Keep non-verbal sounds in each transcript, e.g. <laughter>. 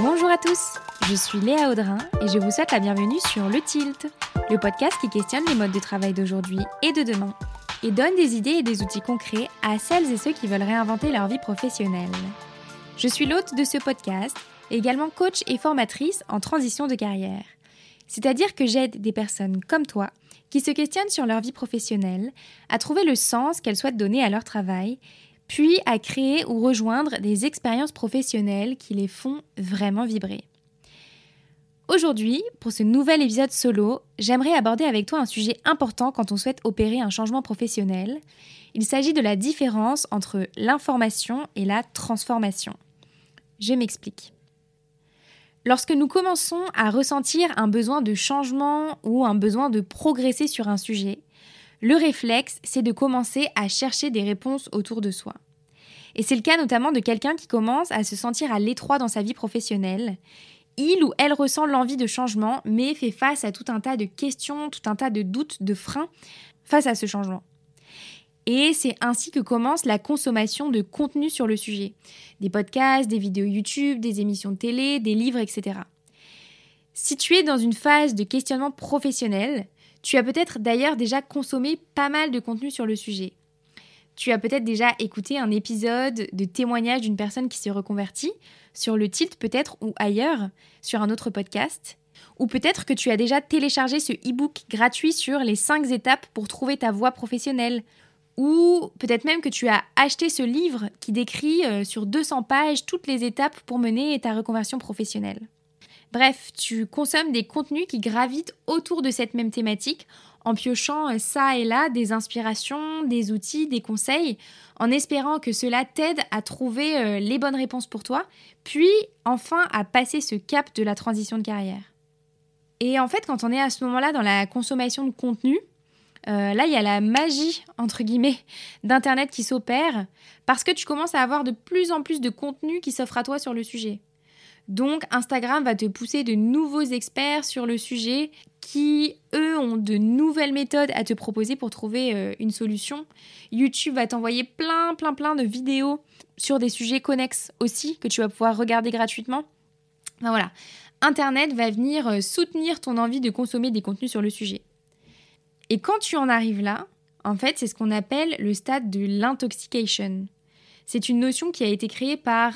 Bonjour à tous, je suis Léa Audrin et je vous souhaite la bienvenue sur Le Tilt, le podcast qui questionne les modes de travail d'aujourd'hui et de demain et donne des idées et des outils concrets à celles et ceux qui veulent réinventer leur vie professionnelle. Je suis l'hôte de ce podcast, également coach et formatrice en transition de carrière. C'est-à-dire que j'aide des personnes comme toi qui se questionnent sur leur vie professionnelle, à trouver le sens qu'elles souhaitent donner à leur travail puis à créer ou rejoindre des expériences professionnelles qui les font vraiment vibrer. Aujourd'hui, pour ce nouvel épisode solo, j'aimerais aborder avec toi un sujet important quand on souhaite opérer un changement professionnel. Il s'agit de la différence entre l'information et la transformation. Je m'explique. Lorsque nous commençons à ressentir un besoin de changement ou un besoin de progresser sur un sujet, le réflexe, c'est de commencer à chercher des réponses autour de soi. Et c'est le cas notamment de quelqu'un qui commence à se sentir à l'étroit dans sa vie professionnelle. Il ou elle ressent l'envie de changement, mais fait face à tout un tas de questions, tout un tas de doutes, de freins face à ce changement. Et c'est ainsi que commence la consommation de contenu sur le sujet. Des podcasts, des vidéos YouTube, des émissions de télé, des livres, etc. Si tu es dans une phase de questionnement professionnel, tu as peut-être d'ailleurs déjà consommé pas mal de contenu sur le sujet. Tu as peut-être déjà écouté un épisode de témoignage d'une personne qui s'est reconvertie, sur le tilt peut-être ou ailleurs, sur un autre podcast. Ou peut-être que tu as déjà téléchargé ce e-book gratuit sur les 5 étapes pour trouver ta voie professionnelle. Ou peut-être même que tu as acheté ce livre qui décrit euh, sur 200 pages toutes les étapes pour mener ta reconversion professionnelle. Bref, tu consommes des contenus qui gravitent autour de cette même thématique en piochant euh, ça et là des inspirations, des outils, des conseils, en espérant que cela t'aide à trouver euh, les bonnes réponses pour toi, puis enfin à passer ce cap de la transition de carrière. Et en fait, quand on est à ce moment-là dans la consommation de contenu, euh, là, il y a la magie, entre guillemets, d'Internet qui s'opère, parce que tu commences à avoir de plus en plus de contenu qui s'offre à toi sur le sujet. Donc Instagram va te pousser de nouveaux experts sur le sujet qui, eux, ont de nouvelles méthodes à te proposer pour trouver euh, une solution. YouTube va t'envoyer plein, plein, plein de vidéos sur des sujets connexes aussi que tu vas pouvoir regarder gratuitement. Enfin, voilà, Internet va venir euh, soutenir ton envie de consommer des contenus sur le sujet. Et quand tu en arrives là, en fait, c'est ce qu'on appelle le stade de l'intoxication. C'est une notion qui a été créée par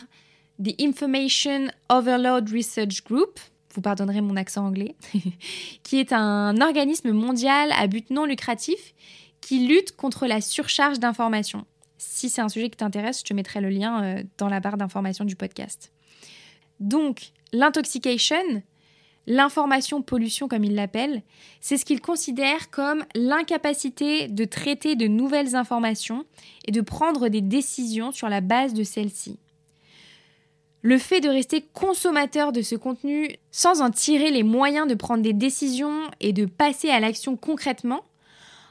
The Information Overload Research Group, vous pardonnerez mon accent anglais, <laughs> qui est un organisme mondial à but non lucratif qui lutte contre la surcharge d'informations. Si c'est un sujet qui t'intéresse, je te mettrai le lien euh, dans la barre d'information du podcast. Donc, l'intoxication, l'information pollution comme il l'appelle, c'est ce qu'il considère comme l'incapacité de traiter de nouvelles informations et de prendre des décisions sur la base de celles-ci. Le fait de rester consommateur de ce contenu sans en tirer les moyens de prendre des décisions et de passer à l'action concrètement,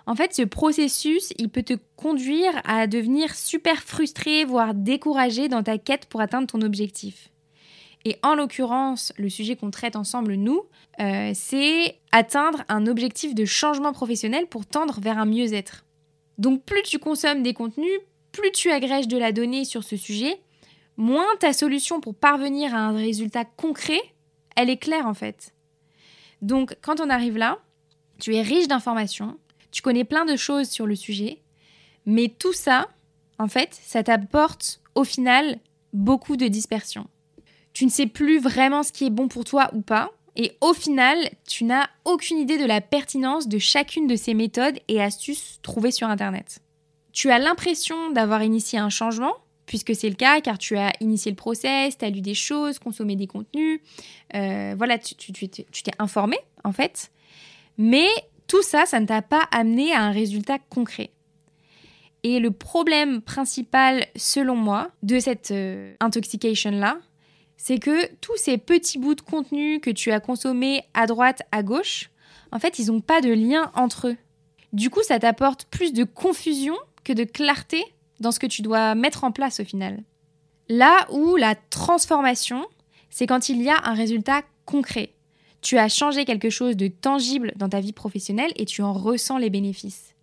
en fait, ce processus, il peut te conduire à devenir super frustré, voire découragé dans ta quête pour atteindre ton objectif. Et en l'occurrence, le sujet qu'on traite ensemble, nous, euh, c'est atteindre un objectif de changement professionnel pour tendre vers un mieux-être. Donc plus tu consommes des contenus, plus tu agrèges de la donnée sur ce sujet, moins ta solution pour parvenir à un résultat concret, elle est claire en fait. Donc quand on arrive là, tu es riche d'informations, tu connais plein de choses sur le sujet, mais tout ça, en fait, ça t'apporte au final beaucoup de dispersion. Tu ne sais plus vraiment ce qui est bon pour toi ou pas, et au final, tu n'as aucune idée de la pertinence de chacune de ces méthodes et astuces trouvées sur Internet. Tu as l'impression d'avoir initié un changement, puisque c'est le cas, car tu as initié le process, tu as lu des choses, consommé des contenus, euh, voilà, tu t'es informé en fait. Mais tout ça, ça ne t'a pas amené à un résultat concret. Et le problème principal, selon moi, de cette euh, intoxication-là, c'est que tous ces petits bouts de contenu que tu as consommés à droite, à gauche, en fait, ils n'ont pas de lien entre eux. Du coup, ça t'apporte plus de confusion que de clarté dans ce que tu dois mettre en place au final. Là où la transformation, c'est quand il y a un résultat concret. Tu as changé quelque chose de tangible dans ta vie professionnelle et tu en ressens les bénéfices.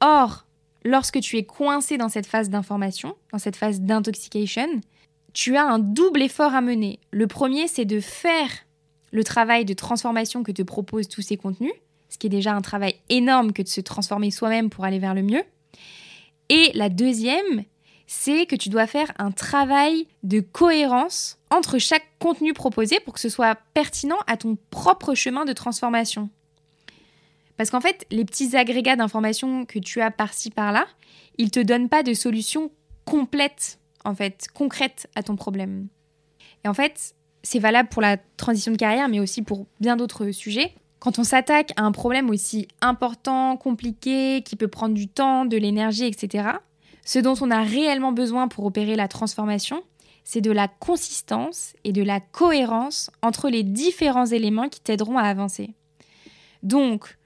Or, lorsque tu es coincé dans cette phase d'information, dans cette phase d'intoxication, tu as un double effort à mener. Le premier, c'est de faire le travail de transformation que te proposent tous ces contenus, ce qui est déjà un travail énorme que de se transformer soi-même pour aller vers le mieux. Et la deuxième, c'est que tu dois faire un travail de cohérence entre chaque contenu proposé pour que ce soit pertinent à ton propre chemin de transformation. Parce qu'en fait, les petits agrégats d'informations que tu as par-ci par-là, ils te donnent pas de solution complète, en fait, concrète à ton problème. Et en fait, c'est valable pour la transition de carrière, mais aussi pour bien d'autres sujets. Quand on s'attaque à un problème aussi important, compliqué, qui peut prendre du temps, de l'énergie, etc., ce dont on a réellement besoin pour opérer la transformation, c'est de la consistance et de la cohérence entre les différents éléments qui t'aideront à avancer. Donc,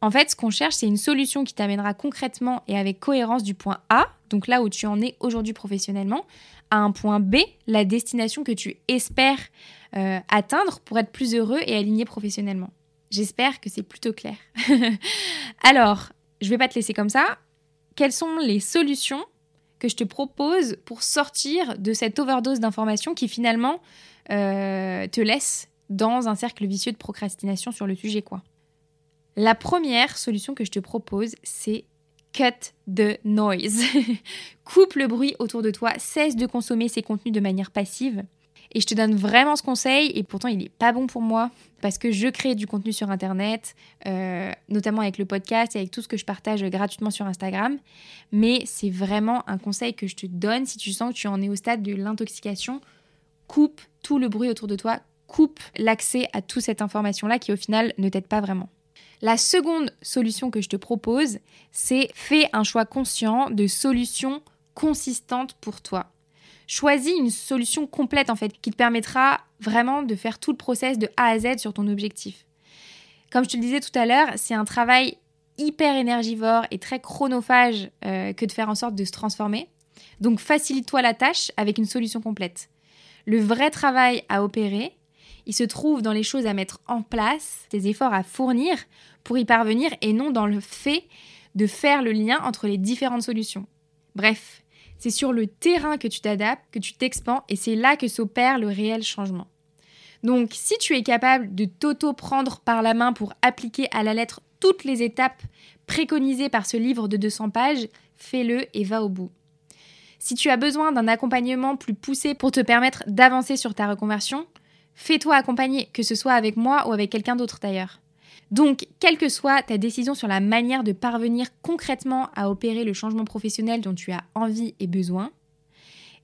en fait, ce qu'on cherche, c'est une solution qui t'amènera concrètement et avec cohérence du point A, donc là où tu en es aujourd'hui professionnellement, à un point B, la destination que tu espères euh, atteindre pour être plus heureux et aligné professionnellement. J'espère que c'est plutôt clair. <laughs> Alors, je vais pas te laisser comme ça. Quelles sont les solutions que je te propose pour sortir de cette overdose d'informations qui finalement euh, te laisse dans un cercle vicieux de procrastination sur le sujet, quoi? La première solution que je te propose, c'est cut the noise. <laughs> Coupe le bruit autour de toi, cesse de consommer ces contenus de manière passive. Et je te donne vraiment ce conseil, et pourtant il n'est pas bon pour moi, parce que je crée du contenu sur Internet, euh, notamment avec le podcast et avec tout ce que je partage gratuitement sur Instagram. Mais c'est vraiment un conseil que je te donne si tu sens que tu en es au stade de l'intoxication. Coupe tout le bruit autour de toi, coupe l'accès à toute cette information-là qui au final ne t'aide pas vraiment. La seconde solution que je te propose, c'est fais un choix conscient de solutions consistantes pour toi. Choisis une solution complète en fait qui te permettra vraiment de faire tout le process de A à Z sur ton objectif. Comme je te le disais tout à l'heure, c'est un travail hyper énergivore et très chronophage euh, que de faire en sorte de se transformer. Donc facilite-toi la tâche avec une solution complète. Le vrai travail à opérer, il se trouve dans les choses à mettre en place, des efforts à fournir pour y parvenir et non dans le fait de faire le lien entre les différentes solutions. Bref, c'est sur le terrain que tu t'adaptes, que tu t'expands et c'est là que s'opère le réel changement. Donc si tu es capable de t'auto-prendre par la main pour appliquer à la lettre toutes les étapes préconisées par ce livre de 200 pages, fais-le et va au bout. Si tu as besoin d'un accompagnement plus poussé pour te permettre d'avancer sur ta reconversion, Fais-toi accompagner, que ce soit avec moi ou avec quelqu'un d'autre d'ailleurs. Donc, quelle que soit ta décision sur la manière de parvenir concrètement à opérer le changement professionnel dont tu as envie et besoin,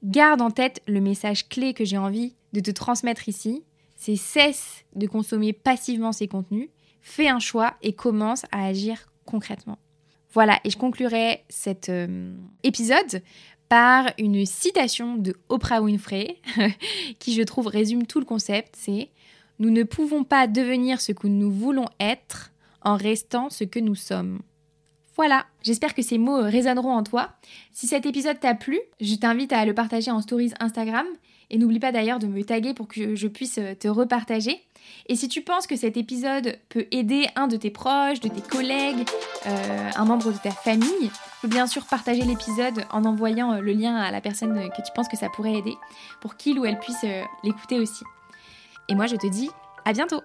garde en tête le message clé que j'ai envie de te transmettre ici, c'est cesse de consommer passivement ces contenus, fais un choix et commence à agir concrètement. Voilà, et je conclurai cet euh, épisode par une citation de Oprah Winfrey, <laughs> qui je trouve résume tout le concept, c'est Nous ne pouvons pas devenir ce que nous voulons être en restant ce que nous sommes. Voilà, j'espère que ces mots résonneront en toi. Si cet épisode t'a plu, je t'invite à le partager en stories Instagram et n'oublie pas d'ailleurs de me taguer pour que je puisse te repartager. Et si tu penses que cet épisode peut aider un de tes proches, de tes collègues, euh, un membre de ta famille, tu peux bien sûr partager l'épisode en envoyant euh, le lien à la personne que tu penses que ça pourrait aider pour qu'il ou elle puisse euh, l'écouter aussi. Et moi je te dis à bientôt